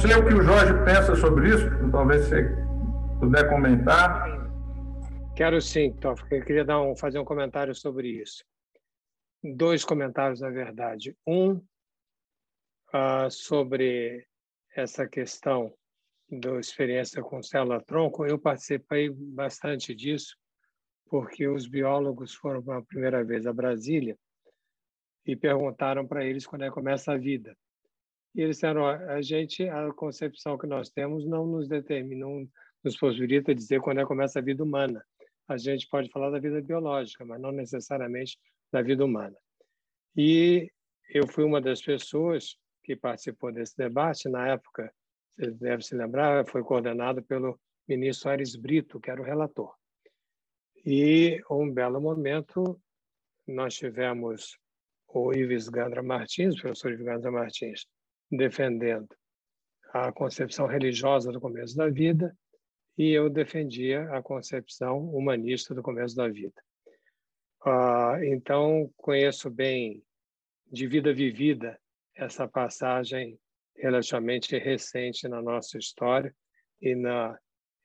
sei o que o Jorge pensa sobre isso, talvez você puder comentar. Quero sim, Toff. Eu queria dar um, fazer um comentário sobre isso. Dois comentários, na verdade. Um, uh, sobre essa questão da experiência com célula-tronco. Eu participei bastante disso, porque os biólogos foram pela primeira vez a Brasília e perguntaram para eles quando é que começa a vida. E eles disseram: a gente, a concepção que nós temos não nos determina, não nos possibilita dizer quando é começa a vida humana. A gente pode falar da vida biológica, mas não necessariamente da vida humana. E eu fui uma das pessoas que participou desse debate. Na época, você deve se lembrar, foi coordenado pelo ministro Aires Brito, que era o relator. E, um belo momento, nós tivemos o Ives Gandra Martins, o professor Ives Gandra Martins, defendendo a concepção religiosa do começo da vida e eu defendia a concepção humanista do começo da vida. Uh, então, conheço bem de vida vivida essa passagem relativamente recente na nossa história e na,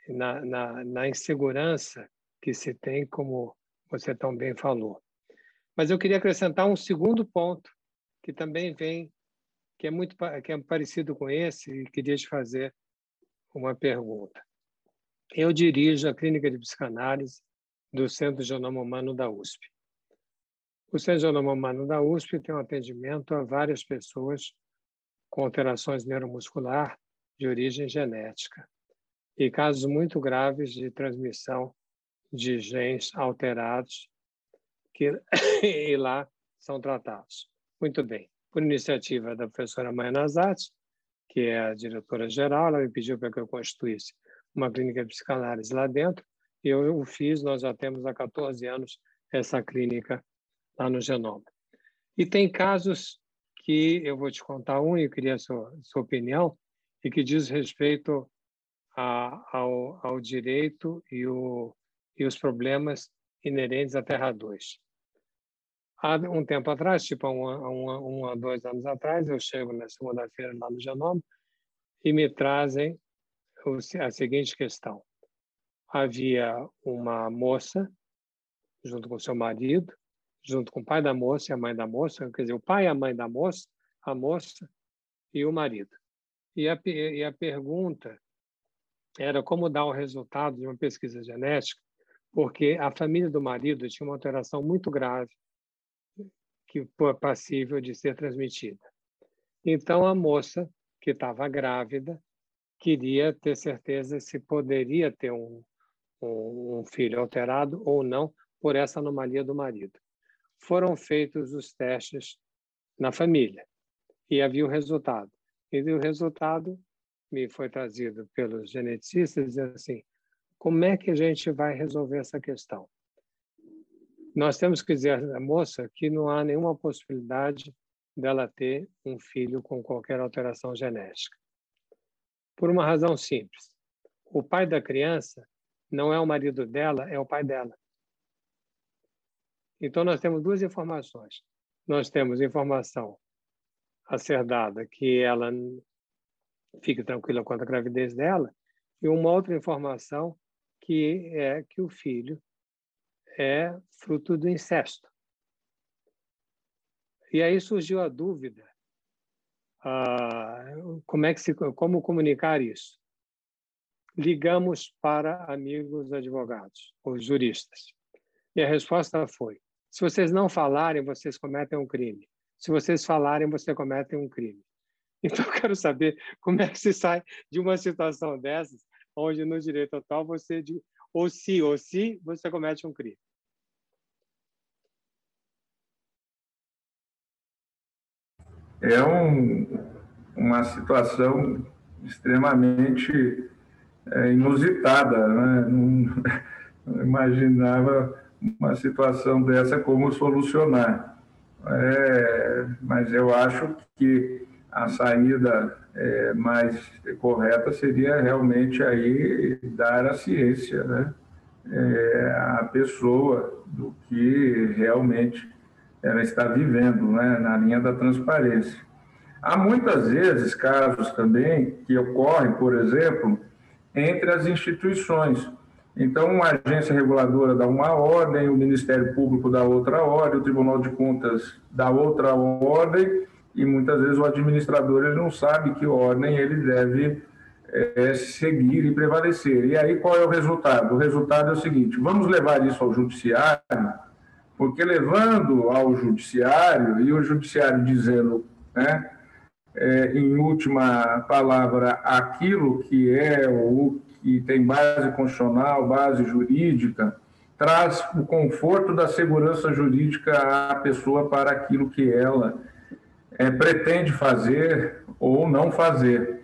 na, na, na insegurança que se tem, como você tão bem falou. Mas eu queria acrescentar um segundo ponto que também vem, que é muito que é parecido com esse, e queria te fazer uma pergunta. Eu dirijo a clínica de psicanálise do Centro Genoma Humano da USP. O Centro Genoma Humano da USP tem um atendimento a várias pessoas com alterações neuromuscular de origem genética e casos muito graves de transmissão de genes alterados que lá são tratados. Muito bem. Por iniciativa da professora Maia Nazati, que é a diretora-geral, ela me pediu para que eu constituísse uma clínica de psicanálise lá dentro, e eu o fiz, nós já temos há 14 anos essa clínica lá no Genoma. E tem casos que eu vou te contar um, e eu queria a sua, sua opinião, e que diz respeito a, ao, ao direito e, o, e os problemas inerentes à Terra 2. Há um tempo atrás, tipo há um, um, um a dois anos atrás, eu chego na segunda-feira lá no Genoma e me trazem a seguinte questão. Havia uma moça, junto com seu marido, junto com o pai da moça e a mãe da moça, quer dizer, o pai e a mãe da moça, a moça e o marido. E a, e a pergunta era como dar o resultado de uma pesquisa genética, porque a família do marido tinha uma alteração muito grave que passível de ser transmitida. Então a moça que estava grávida queria ter certeza se poderia ter um, um, um filho alterado ou não por essa anomalia do marido. Foram feitos os testes na família e havia o resultado. E o resultado me foi trazido pelos geneticistas dizendo assim, como é que a gente vai resolver essa questão? Nós temos que dizer à moça que não há nenhuma possibilidade dela ter um filho com qualquer alteração genética. Por uma razão simples. O pai da criança não é o marido dela, é o pai dela. Então, nós temos duas informações. Nós temos informação a ser dada que ela fique tranquila quanto à gravidez dela, e uma outra informação que é que o filho é fruto do incesto. E aí surgiu a dúvida ah, como é que se como comunicar isso? Ligamos para amigos advogados, os juristas. E a resposta foi: se vocês não falarem, vocês cometem um crime. Se vocês falarem, você cometem um crime. Então, eu quero saber como é que se sai de uma situação dessas, onde no direito atual você, ou se ou se, você comete um crime. É um, uma situação extremamente é, inusitada. Né? Não, não, imaginava uma situação dessa como solucionar. É, mas eu acho que a saída é, mais correta seria realmente aí dar a ciência né? É, à pessoa do que realmente ela está vivendo né, na linha da transparência. Há muitas vezes casos também que ocorrem, por exemplo, entre as instituições. Então, uma agência reguladora dá uma ordem, o Ministério Público dá outra ordem, o Tribunal de Contas dá outra ordem, e muitas vezes o administrador ele não sabe que ordem ele deve é, seguir e prevalecer. E aí qual é o resultado? O resultado é o seguinte: vamos levar isso ao judiciário, porque levando ao judiciário e o judiciário dizendo, né, é, em última palavra, aquilo que é o que tem base constitucional, base jurídica, traz o conforto da segurança jurídica à pessoa para aquilo que ela é, pretende fazer ou não fazer.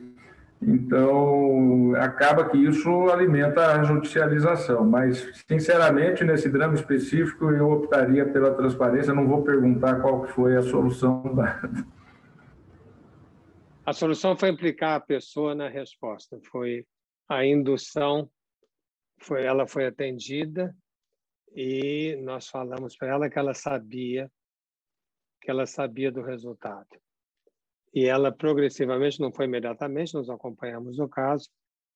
Então, acaba que isso alimenta a judicialização. Mas, sinceramente, nesse drama específico, eu optaria pela transparência. Não vou perguntar qual foi a solução dada. A solução foi implicar a pessoa na resposta. Foi a indução, foi, ela foi atendida e nós falamos para ela que ela sabia que ela sabia do resultado. E ela progressivamente, não foi imediatamente, nós acompanhamos o caso,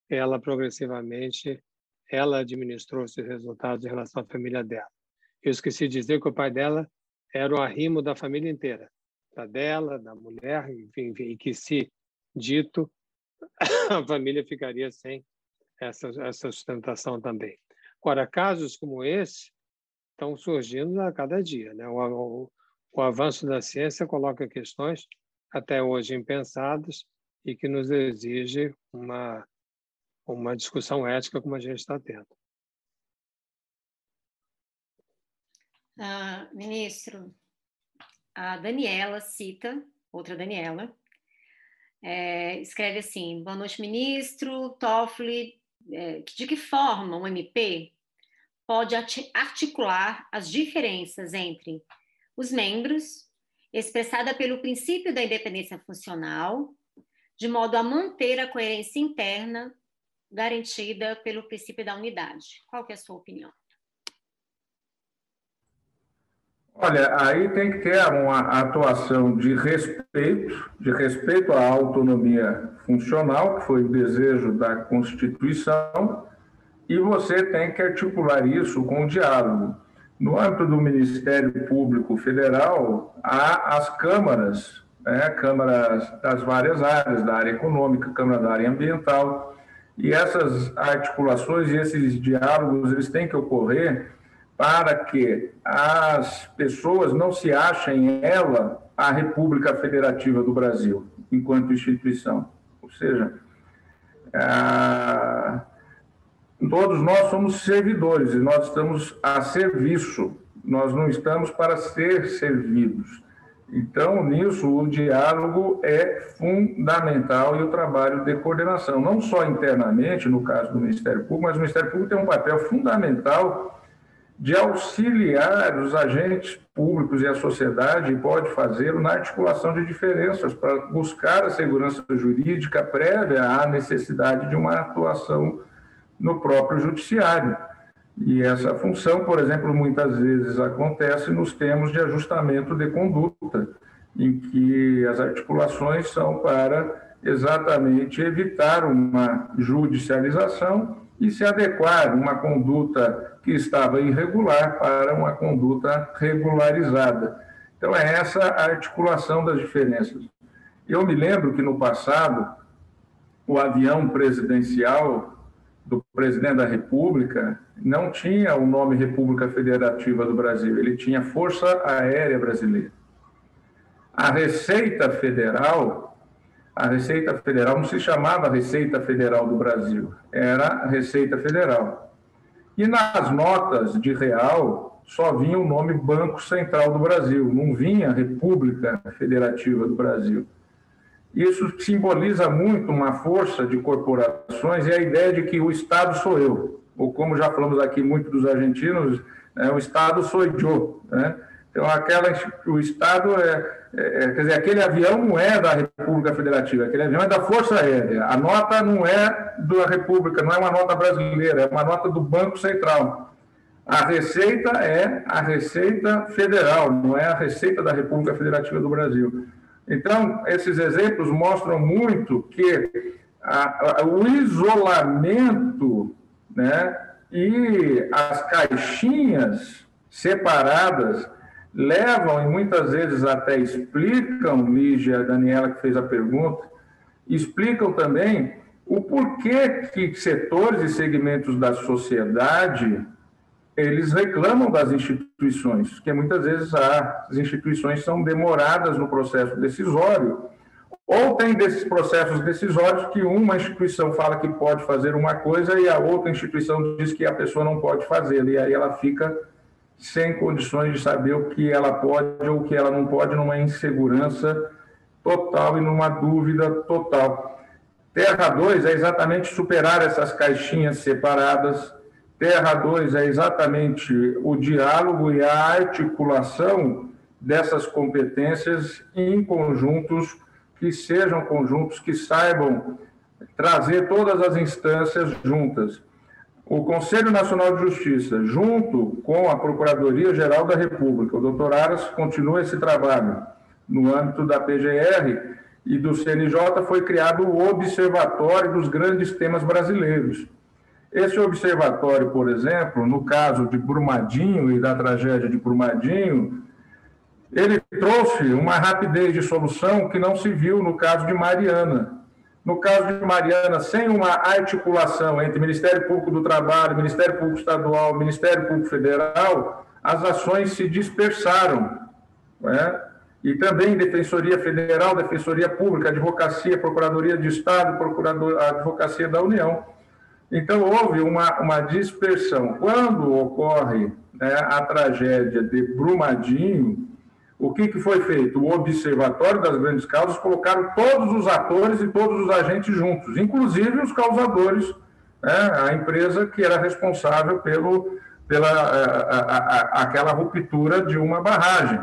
ela progressivamente, ela administrou esses resultados em relação à família dela. Eu esqueci de dizer que o pai dela era o arrimo da família inteira, da dela, da mulher, enfim, enfim e que se dito, a família ficaria sem essa, essa sustentação também. Agora, casos como esse estão surgindo a cada dia. Né? O, o, o avanço da ciência coloca questões até hoje impensadas e que nos exige uma, uma discussão ética como a gente está tendo. Uh, ministro, a Daniela cita, outra Daniela, é, escreve assim: Boa noite, ministro. Toffoli, é, de que forma o MP pode articular as diferenças entre os membros, expressada pelo princípio da independência funcional, de modo a manter a coerência interna garantida pelo princípio da unidade. Qual que é a sua opinião? Olha, aí tem que ter uma atuação de respeito, de respeito à autonomia funcional, que foi o desejo da Constituição, e você tem que articular isso com o diálogo. No âmbito do Ministério Público Federal, há as câmaras, né, câmaras das várias áreas, da área econômica, câmara da área ambiental, e essas articulações e esses diálogos, eles têm que ocorrer para que as pessoas não se achem ela a República Federativa do Brasil, enquanto instituição. Ou seja, todos nós somos servidores e nós estamos a serviço, nós não estamos para ser servidos. Então, nisso, o diálogo é fundamental e o trabalho de coordenação, não só internamente, no caso do Ministério Público, mas o Ministério Público tem um papel fundamental de auxiliar os agentes públicos e a sociedade, e pode fazê-lo na articulação de diferenças, para buscar a segurança jurídica prévia à necessidade de uma atuação no próprio judiciário. E essa função, por exemplo, muitas vezes acontece nos termos de ajustamento de conduta, em que as articulações são para exatamente evitar uma judicialização e se adequar uma conduta que estava irregular para uma conduta regularizada. Então, é essa a articulação das diferenças. Eu me lembro que no passado, o avião presidencial do presidente da República não tinha o nome República Federativa do Brasil, ele tinha Força Aérea Brasileira. A Receita Federal a Receita Federal não se chamava Receita Federal do Brasil, era Receita Federal. E nas notas de real só vinha o nome Banco Central do Brasil, não vinha República Federativa do Brasil. Isso simboliza muito uma força de corporações e a ideia de que o Estado sou eu, ou como já falamos aqui muito dos argentinos, né, o Estado sou eu. Né? Então, aquela, o Estado é, é, é, quer dizer, aquele avião não é da República Federativa, aquele avião é da Força Aérea. A nota não é da República, não é uma nota brasileira, é uma nota do Banco Central. A receita é a Receita Federal, não é a Receita da República Federativa do Brasil. Então, esses exemplos mostram muito que a, a, o isolamento né, e as caixinhas separadas levam e muitas vezes até explicam, Lígia, Daniela que fez a pergunta, explicam também o porquê que setores e segmentos da sociedade eles reclamam das instituições, que muitas vezes as instituições são demoradas no processo decisório, ou tem desses processos decisórios que uma instituição fala que pode fazer uma coisa e a outra instituição diz que a pessoa não pode fazer, e aí ela fica sem condições de saber o que ela pode ou o que ela não pode, numa insegurança total e numa dúvida total. Terra 2 é exatamente superar essas caixinhas separadas. Terra 2 é exatamente o diálogo e a articulação dessas competências em conjuntos que sejam conjuntos que saibam trazer todas as instâncias juntas o Conselho Nacional de Justiça, junto com a Procuradoria-Geral da República, o doutor Aras continua esse trabalho no âmbito da PGR e do CNJ, foi criado o Observatório dos Grandes Temas Brasileiros. Esse observatório, por exemplo, no caso de Brumadinho e da tragédia de Brumadinho, ele trouxe uma rapidez de solução que não se viu no caso de Mariana. No caso de Mariana, sem uma articulação entre Ministério Público do Trabalho, Ministério Público Estadual, Ministério Público Federal, as ações se dispersaram. Né? E também Defensoria Federal, Defensoria Pública, Advocacia, Procuradoria de Estado, Procurador, Advocacia da União. Então, houve uma, uma dispersão. Quando ocorre né, a tragédia de Brumadinho, o que, que foi feito? O Observatório das Grandes Causas colocaram todos os atores e todos os agentes juntos, inclusive os causadores, né, a empresa que era responsável pelo, pela a, a, a, aquela ruptura de uma barragem.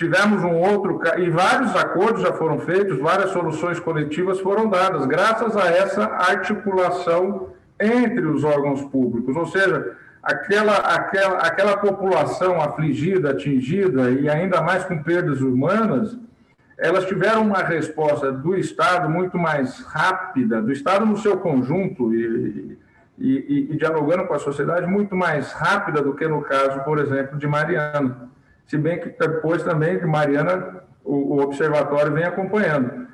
Tivemos um outro, e vários acordos já foram feitos, várias soluções coletivas foram dadas, graças a essa articulação entre os órgãos públicos. Ou seja, aquela, aquela, aquela população afligida, atingida e ainda mais com perdas humanas, elas tiveram uma resposta do Estado muito mais rápida, do Estado no seu conjunto e, e, e, dialogando com a sociedade muito mais rápida do que no caso, por exemplo, de Mariana. Se bem que depois também de Mariana o, o observatório vem acompanhando.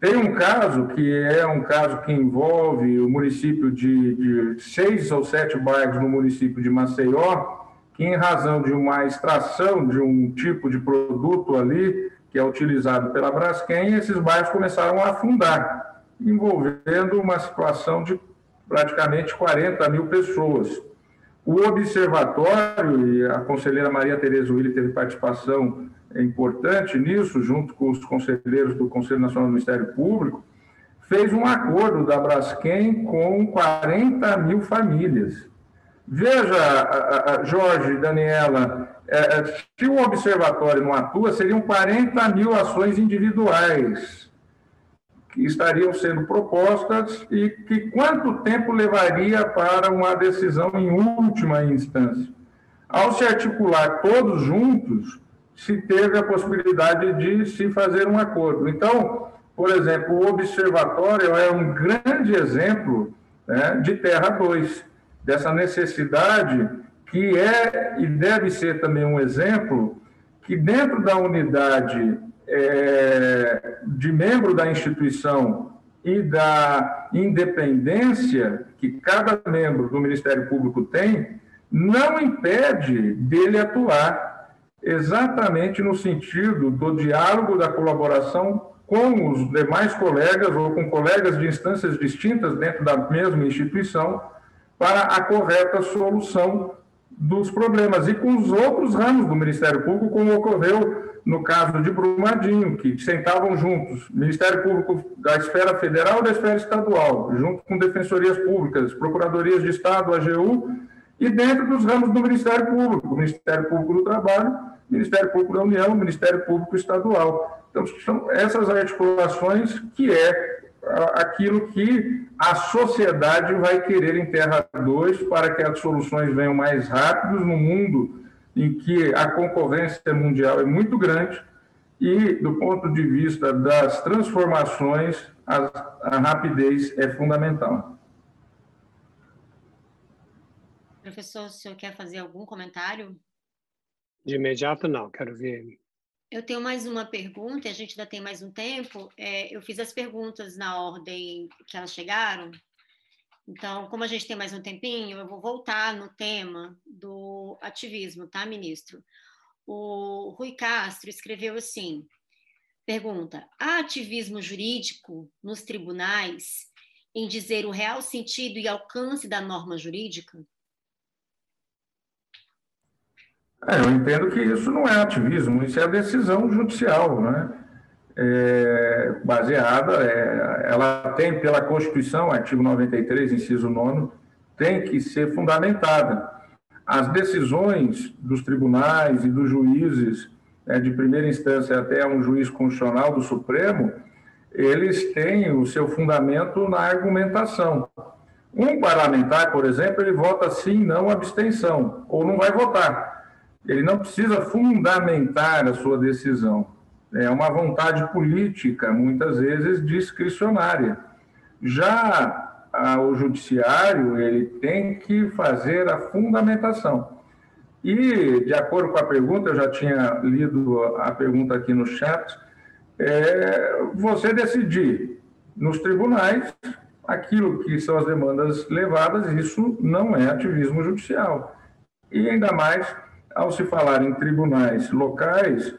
Tem um caso que é um caso que envolve o município de, de seis ou sete bairros no município de Maceió, que em razão de uma extração de um tipo de produto ali, que é utilizado pela Braskem, esses bairros começaram a afundar, envolvendo uma situação de praticamente 40 mil pessoas. O observatório, e a conselheira Maria Tereza Willi teve participação importante nisso, junto com os conselheiros do Conselho Nacional do Ministério Público, fez um acordo da Braskem com 40 mil famílias. Veja, Jorge, Daniela, é, é, se o observatório não atua, seriam 40 mil ações individuais que estariam sendo propostas e que quanto tempo levaria para uma decisão em última instância? Ao se articular todos juntos, se teve a possibilidade de se fazer um acordo. Então, por exemplo, o observatório é um grande exemplo né, de Terra 2, dessa necessidade que é e deve ser também um exemplo que dentro da unidade é, de membro da instituição e da independência que cada membro do Ministério Público tem, não impede dele atuar exatamente no sentido do diálogo, da colaboração com os demais colegas ou com colegas de instâncias distintas dentro da mesma instituição para a correta solução dos problemas e com os outros ramos do Ministério Público, como ocorreu no caso de Brumadinho, que sentavam juntos, Ministério Público da esfera federal e da esfera estadual, junto com defensorias públicas, procuradorias de Estado, AGU, e dentro dos ramos do Ministério Público, Ministério Público do Trabalho Ministério Público da União, Ministério Público Estadual. Então, são essas articulações que é aquilo que a sociedade vai querer em Terra 2 para que as soluções venham mais rápidos no mundo em que a concorrência mundial é muito grande e, do ponto de vista das transformações, a, a rapidez é fundamental. Professor, o senhor quer fazer algum comentário? De imediato, não, quero ver. Eu tenho mais uma pergunta, a gente ainda tem mais um tempo. É, eu fiz as perguntas na ordem que elas chegaram. Então, como a gente tem mais um tempinho, eu vou voltar no tema do ativismo, tá, ministro? O Rui Castro escreveu assim: pergunta: há ativismo jurídico nos tribunais em dizer o real sentido e alcance da norma jurídica? É, eu entendo que isso não é ativismo, isso é decisão judicial, né? É, baseada, é, ela tem pela Constituição, artigo 93, inciso 9, tem que ser fundamentada. As decisões dos tribunais e dos juízes, é, de primeira instância até um juiz constitucional do Supremo, eles têm o seu fundamento na argumentação. Um parlamentar, por exemplo, ele vota sim, não abstenção, ou não vai votar ele não precisa fundamentar a sua decisão. É uma vontade política, muitas vezes discricionária. Já o judiciário, ele tem que fazer a fundamentação. E, de acordo com a pergunta, eu já tinha lido a pergunta aqui no chat, é você decidir nos tribunais aquilo que são as demandas levadas, isso não é ativismo judicial. E ainda mais ao se falar em tribunais locais,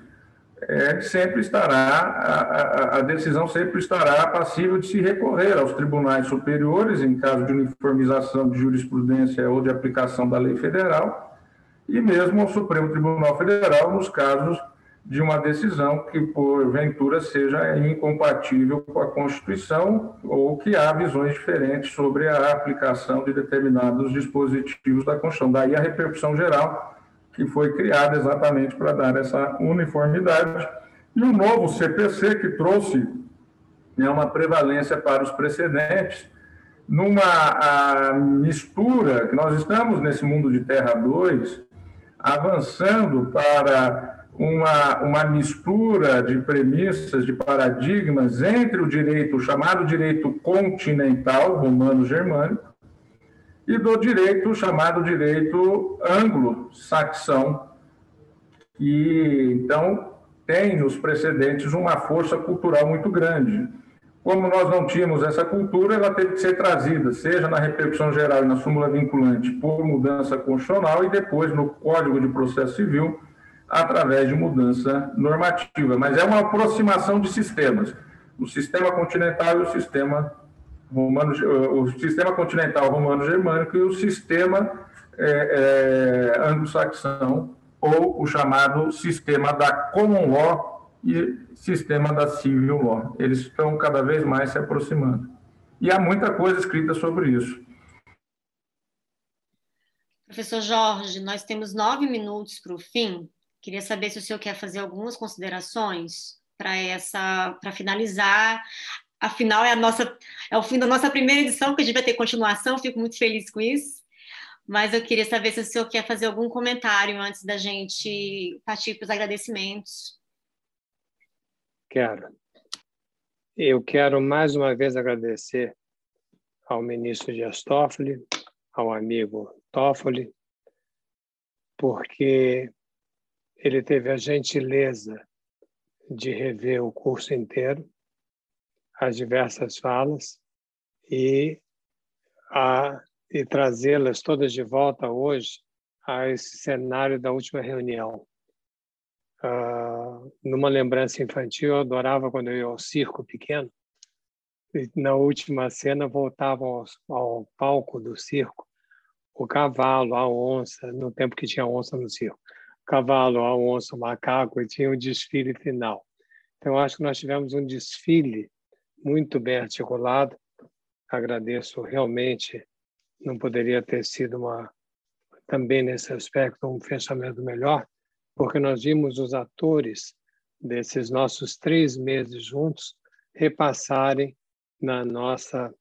é, sempre estará, a, a, a, decisão sempre estará passível de se recorrer aos tribunais superiores, em caso de uniformização de jurisprudência ou de aplicação da lei federal, e mesmo ao Supremo Tribunal Federal, nos casos de uma decisão que, porventura, seja incompatível com a Constituição ou que há visões diferentes sobre a aplicação de determinados dispositivos da Constituição. Daí a repercussão geral que foi criada exatamente para dar essa uniformidade, e o novo CPC, que trouxe né, uma prevalência para os precedentes, numa mistura, que nós estamos nesse mundo de Terra 2, avançando para uma, uma mistura de premissas, de paradigmas entre o direito, o chamado direito continental, romano-germânico, e do direito chamado direito anglo-saxão, que então tem nos precedentes uma força cultural muito grande. Como nós não tínhamos essa cultura, ela teve que ser trazida, seja na repercussão geral e na súmula vinculante, por mudança constitucional e depois no Código de Processo Civil, através de mudança normativa. Mas é uma aproximação de sistemas, o sistema continental e o sistema romano, o sistema continental romano-germânico e o sistema é, é, anglo-saxão, ou o chamado sistema da common law e sistema da civil law. Eles estão cada vez mais se aproximando. E há muita coisa escrita sobre isso. Professor Jorge, nós temos nove minutos para o fim. Queria saber se o senhor quer fazer algumas considerações para essa, para finalizar afinal é a nossa é o fim da nossa primeira edição, que a gente vai ter continuação, fico muito feliz com isso. Mas eu queria saber se o senhor quer fazer algum comentário antes da gente partir para os agradecimentos. Quero. Eu quero mais uma vez agradecer ao ministro Dias Toffoli, ao amigo Toffoli, porque ele teve a gentileza de rever o curso inteiro as diversas falas e, a, e trazê-las todas de volta hoje a esse cenário da última reunião. Uh, numa lembrança infantil, eu adorava quando eu ia ao circo pequeno. E na última cena, voltavam ao, ao palco do circo o cavalo, a onça, no tempo que tinha onça no circo. O cavalo, a onça, o macaco, e tinha o desfile final. Então, acho que nós tivemos um desfile muito bem articulado. Agradeço realmente. Não poderia ter sido uma também nesse aspecto um fechamento melhor, porque nós vimos os atores desses nossos três meses juntos repassarem na nossa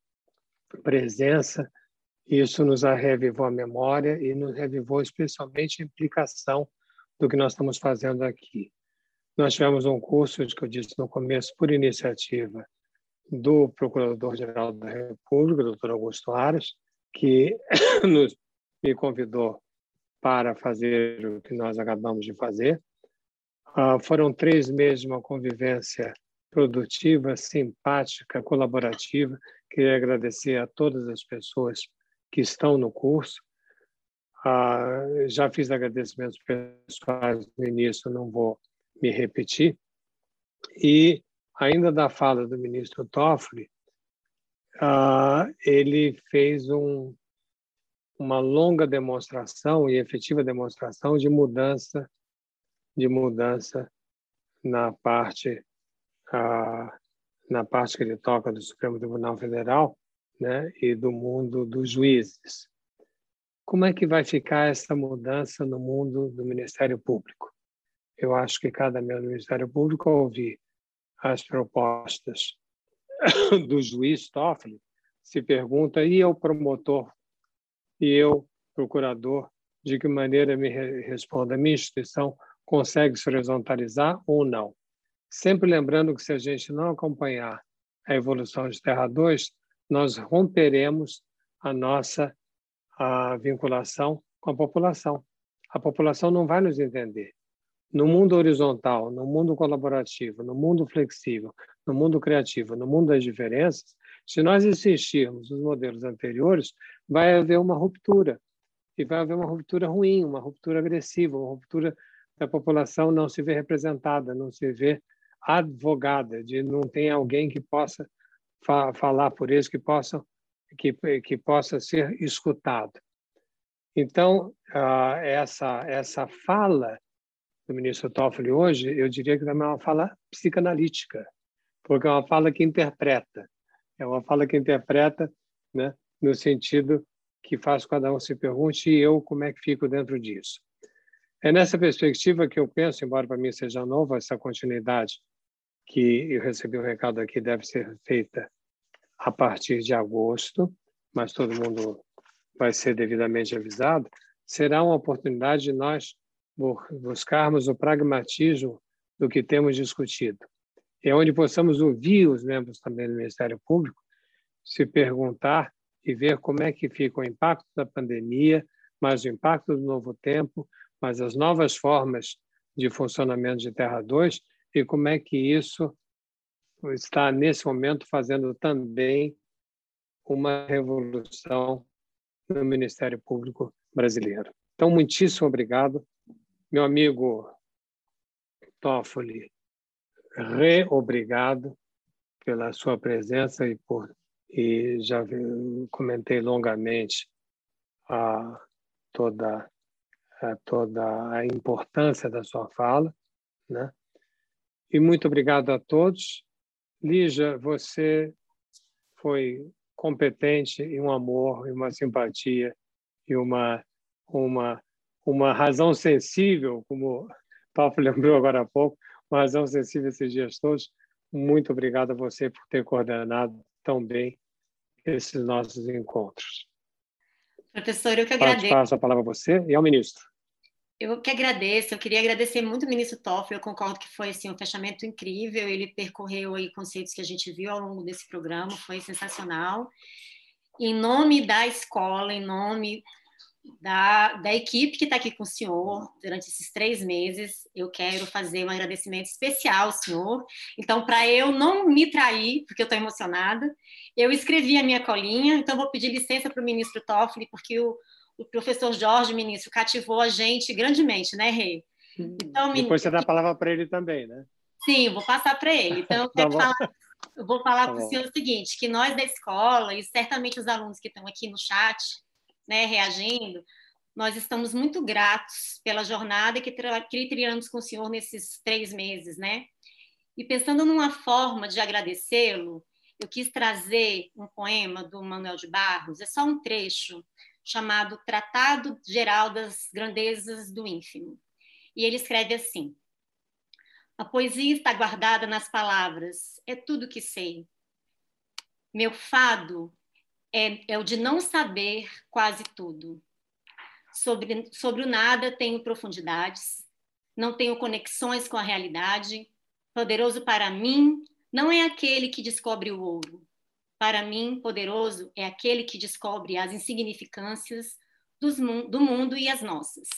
presença. Isso nos revivou a memória e nos revivou especialmente a implicação do que nós estamos fazendo aqui. Nós tivemos um curso, que eu disse no começo, por iniciativa do Procurador-Geral da República, doutor Augusto Aras, que nos, me convidou para fazer o que nós acabamos de fazer. Uh, foram três meses de uma convivência produtiva, simpática, colaborativa. Queria agradecer a todas as pessoas que estão no curso. Uh, já fiz agradecimentos pessoais no início, não vou me repetir. E ainda da fala do ministro Toffoli, uh, ele fez um, uma longa demonstração e efetiva demonstração de mudança, de mudança na parte uh, na parte que ele toca do Supremo Tribunal Federal, né, e do mundo dos juízes. Como é que vai ficar essa mudança no mundo do Ministério Público? Eu acho que cada membro do Ministério Público ouvir as propostas do juiz Toffoli, se pergunta, e eu, promotor, e eu, procurador, de que maneira me responda, a minha instituição consegue se horizontalizar ou não? Sempre lembrando que se a gente não acompanhar a evolução de Terra 2, nós romperemos a nossa a vinculação com a população. A população não vai nos entender no mundo horizontal, no mundo colaborativo, no mundo flexível, no mundo criativo, no mundo das diferenças, se nós insistirmos nos modelos anteriores, vai haver uma ruptura. E vai haver uma ruptura ruim, uma ruptura agressiva, uma ruptura da população não se vê representada, não se vê advogada, de não tem alguém que possa fa falar por eles, que possa, que, que possa ser escutado. Então, uh, essa, essa fala do ministro Toffoli hoje, eu diria que também é uma fala psicanalítica, porque é uma fala que interpreta, é uma fala que interpreta, né, no sentido que faz cada um se pergunte e eu como é que fico dentro disso. É nessa perspectiva que eu penso, embora para mim seja nova essa continuidade que eu recebi um recado aqui deve ser feita a partir de agosto, mas todo mundo vai ser devidamente avisado, será uma oportunidade de nós buscarmos o pragmatismo do que temos discutido. É onde possamos ouvir os membros também do Ministério Público, se perguntar e ver como é que fica o impacto da pandemia, mas o impacto do novo tempo, mas as novas formas de funcionamento de Terra 2 e como é que isso está, nesse momento, fazendo também uma revolução no Ministério Público brasileiro. Então, muitíssimo obrigado meu amigo Toffoli, re-obrigado pela sua presença e por e já comentei longamente a toda a toda a importância da sua fala, né? E muito obrigado a todos. Lígia, você foi competente e um amor e uma simpatia e uma uma uma razão sensível, como o Paulo lembrou agora há pouco, uma razão sensível esses dias todos. Muito obrigado a você por ter coordenado tão bem esses nossos encontros. Professor, eu que agradeço. Passo a palavra a você e ao ministro. Eu que agradeço, eu queria agradecer muito o ministro Toffoli, eu concordo que foi assim, um fechamento incrível, ele percorreu aí conceitos que a gente viu ao longo desse programa, foi sensacional. Em nome da escola, em nome da, da equipe que está aqui com o senhor durante esses três meses. Eu quero fazer um agradecimento especial ao senhor. Então, para eu não me trair, porque eu estou emocionada, eu escrevi a minha colinha. Então, vou pedir licença para o ministro Toffoli, porque o, o professor Jorge, ministro, cativou a gente grandemente, né, Rei? Então, Depois você dá a palavra para ele também, né? Sim, vou passar para ele. Então, eu, quero tá falar, eu vou falar tá para o senhor o seguinte, que nós da escola, e certamente os alunos que estão aqui no chat, né, reagindo, nós estamos muito gratos pela jornada que, que trilhamos com o senhor nesses três meses, né? E pensando numa forma de agradecê-lo, eu quis trazer um poema do Manuel de Barros, é só um trecho, chamado Tratado Geral das Grandezas do Ínfimo. E ele escreve assim: A poesia está guardada nas palavras, é tudo que sei. Meu fado é, é o de não saber quase tudo. Sobre, sobre o nada tenho profundidades, não tenho conexões com a realidade. Poderoso para mim não é aquele que descobre o ouro. Para mim, poderoso é aquele que descobre as insignificâncias do mundo e as nossas.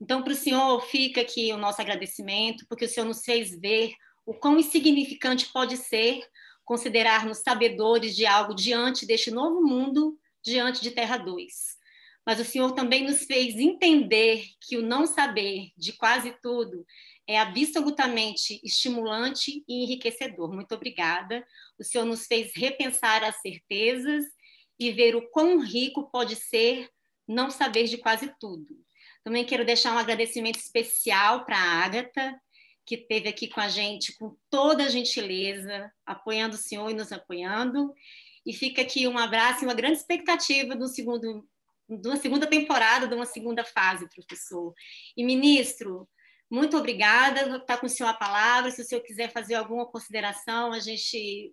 Então, para o Senhor fica aqui o nosso agradecimento, porque o Senhor nos fez ver o quão insignificante pode ser considerar-nos sabedores de algo diante deste novo mundo, diante de Terra 2. Mas o Senhor também nos fez entender que o não saber de quase tudo é absolutamente estimulante e enriquecedor. Muito obrigada. O Senhor nos fez repensar as certezas e ver o quão rico pode ser não saber de quase tudo. Também quero deixar um agradecimento especial para a Ágata, que esteve aqui com a gente com toda a gentileza, apoiando o senhor e nos apoiando. E fica aqui um abraço e uma grande expectativa do segundo, de uma segunda temporada, de uma segunda fase, professor. E, ministro, muito obrigada. Estar com o senhor a palavra. Se o senhor quiser fazer alguma consideração, a gente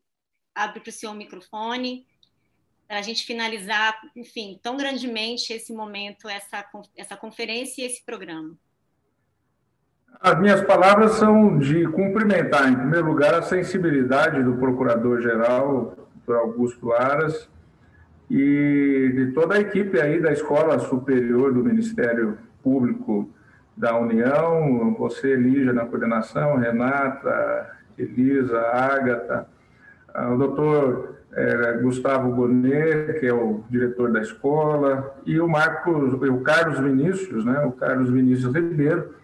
abre para o senhor o microfone para a gente finalizar, enfim, tão grandemente esse momento, essa, essa conferência e esse programa. As minhas palavras são de cumprimentar, em primeiro lugar, a sensibilidade do Procurador-Geral, Dr. Augusto Aras, e de toda a equipe aí da Escola Superior do Ministério Público da União, você, Lígia, na coordenação, Renata, Elisa, Ágata, o doutor é, Gustavo Bonet, que é o diretor da escola, e o Marcos, o Carlos Vinícius, né, o Carlos Vinícius Ribeiro,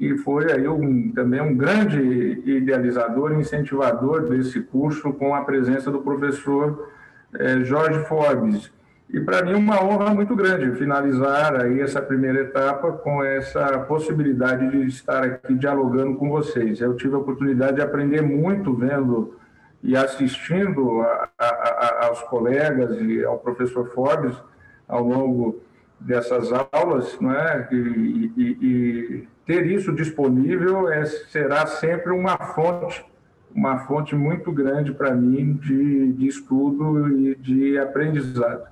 que foi aí um, também um grande idealizador incentivador desse curso, com a presença do professor eh, Jorge Forbes. E para mim uma honra muito grande finalizar aí essa primeira etapa com essa possibilidade de estar aqui dialogando com vocês. Eu tive a oportunidade de aprender muito vendo e assistindo a, a, a, aos colegas e ao professor Forbes ao longo dessas aulas, não é? E, e, e ter isso disponível é, será sempre uma fonte, uma fonte muito grande para mim de, de estudo e de aprendizado.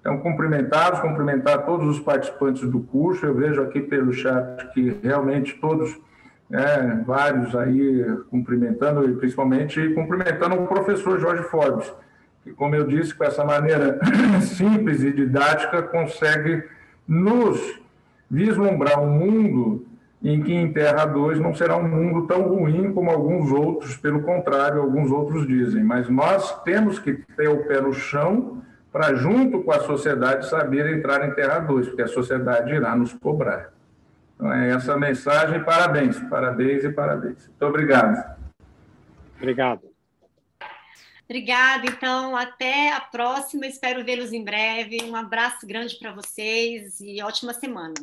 Então, cumprimentá-los, cumprimentar todos os participantes do curso. Eu vejo aqui pelo chat que realmente todos, né, vários aí cumprimentando, e principalmente cumprimentando o professor Jorge Forbes, que, como eu disse, com essa maneira simples e didática, consegue nos vislumbrar um mundo em que em Terra 2 não será um mundo tão ruim como alguns outros, pelo contrário, alguns outros dizem. Mas nós temos que ter o pé no chão para, junto com a sociedade, saber entrar em Terra 2, porque a sociedade irá nos cobrar. Então, é essa mensagem. Parabéns, parabéns e parabéns. Muito obrigado. Obrigado. Obrigada. Então, até a próxima. Espero vê-los em breve. Um abraço grande para vocês e ótima semana.